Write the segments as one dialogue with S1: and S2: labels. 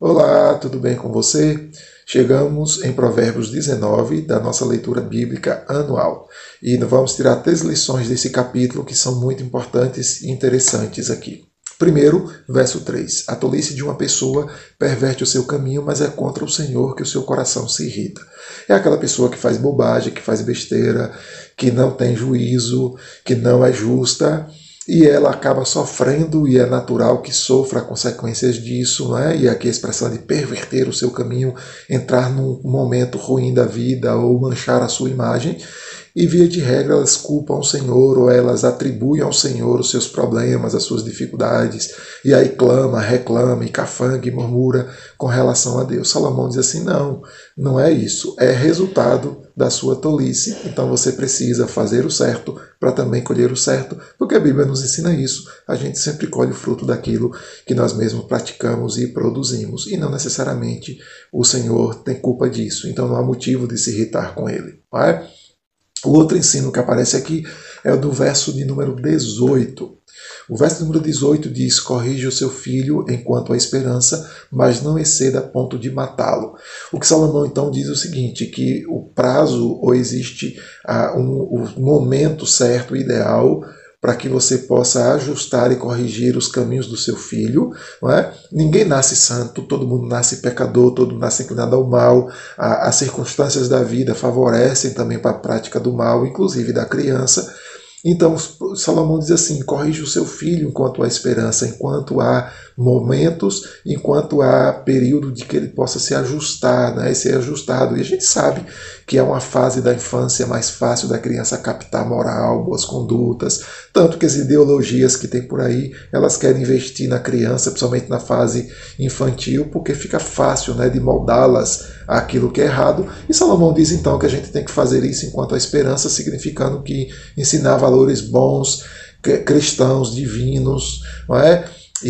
S1: Olá, tudo bem com você? Chegamos em Provérbios 19 da nossa leitura bíblica anual e vamos tirar três lições desse capítulo que são muito importantes e interessantes aqui. Primeiro, verso 3. A tolice de uma pessoa perverte o seu caminho, mas é contra o Senhor que o seu coração se irrita. É aquela pessoa que faz bobagem, que faz besteira, que não tem juízo, que não é justa e ela acaba sofrendo, e é natural que sofra consequências disso, né? e aqui a expressão de perverter o seu caminho, entrar num momento ruim da vida ou manchar a sua imagem, e via de regra elas culpam o Senhor ou elas atribuem ao Senhor os seus problemas, as suas dificuldades, e aí clama, reclama, e cafanga e murmura com relação a Deus. Salomão diz assim: não, não é isso, é resultado da sua tolice. Então você precisa fazer o certo para também colher o certo, porque a Bíblia nos ensina isso. A gente sempre colhe o fruto daquilo que nós mesmos praticamos e produzimos, e não necessariamente o Senhor tem culpa disso. Então não há motivo de se irritar com ele. Não é? O outro ensino que aparece aqui é o do verso de número 18. O verso número 18 diz: Corrige o seu filho enquanto há esperança, mas não exceda a ponto de matá-lo. O que Salomão então diz é o seguinte: que o prazo ou existe ah, um, um momento certo, ideal, para que você possa ajustar e corrigir os caminhos do seu filho. Não é? Ninguém nasce santo, todo mundo nasce pecador, todo mundo nasce inclinado ao mal. as circunstâncias da vida favorecem também para a prática do mal, inclusive da criança. Então, Salomão diz assim: corrige o seu filho enquanto há esperança, enquanto há momentos, enquanto há período de que ele possa se ajustar, né, ser ajustado. E a gente sabe que é uma fase da infância mais fácil da criança captar moral, boas condutas, tanto que as ideologias que tem por aí, elas querem investir na criança, principalmente na fase infantil, porque fica fácil né, de moldá-las àquilo que é errado. E Salomão diz então que a gente tem que fazer isso enquanto há esperança, significando que ensinar valores bons, cristãos, divinos, não é? e,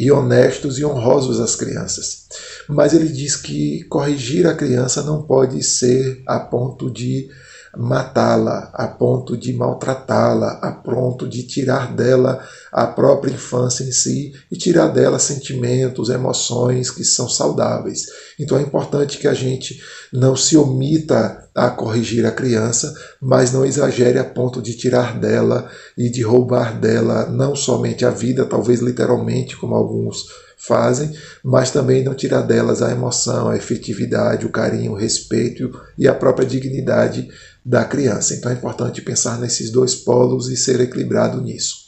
S1: e, e honestos e honrosos às crianças. Mas ele diz que corrigir a criança não pode ser a ponto de matá-la, a ponto de maltratá-la, a ponto de tirar dela a própria infância em si e tirar dela sentimentos, emoções que são saudáveis. Então é importante que a gente não se omita a corrigir a criança, mas não exagere a ponto de tirar dela e de roubar dela não somente a vida, talvez literalmente, como alguns fazem, mas também não tirar delas a emoção, a efetividade, o carinho, o respeito e a própria dignidade da criança. Então é importante pensar nesses dois polos e ser equilibrado nisso.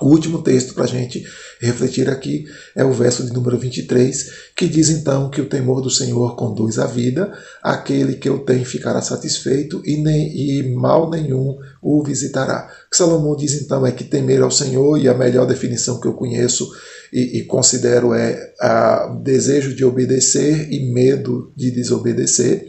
S1: O último texto para a gente refletir aqui é o verso de número 23, que diz então que o temor do Senhor conduz à vida, aquele que o tem ficará satisfeito e, nem, e mal nenhum o visitará. O que Salomão diz então é que temer ao Senhor, e a melhor definição que eu conheço e, e considero é a desejo de obedecer e medo de desobedecer,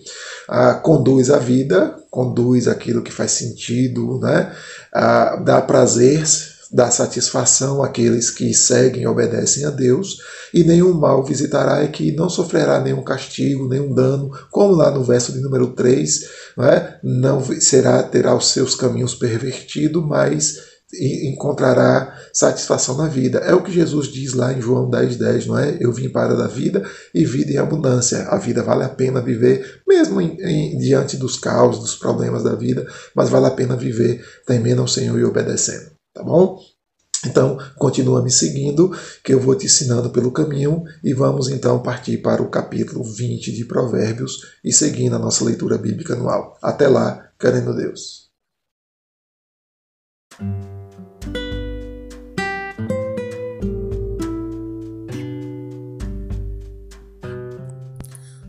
S1: a, conduz à vida, conduz aquilo que faz sentido, né? a, dá prazer dá satisfação àqueles que seguem e obedecem a Deus, e nenhum mal visitará e que não sofrerá nenhum castigo, nenhum dano, como lá no verso de número 3, não, é? não será, terá os seus caminhos pervertidos, mas encontrará satisfação na vida. É o que Jesus diz lá em João 10, 10, não é? Eu vim para da vida e vida em abundância. A vida vale a pena viver, mesmo em, em, diante dos caos, dos problemas da vida, mas vale a pena viver temendo ao Senhor e obedecendo tá bom? Então, continua me seguindo, que eu vou te ensinando pelo caminho e vamos então partir para o capítulo 20 de Provérbios e seguindo a nossa leitura bíblica anual. Até lá, querendo Deus.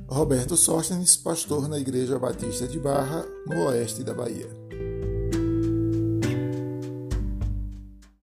S1: Roberto Sóstenes, pastor na Igreja Batista de Barra, no oeste da Bahia.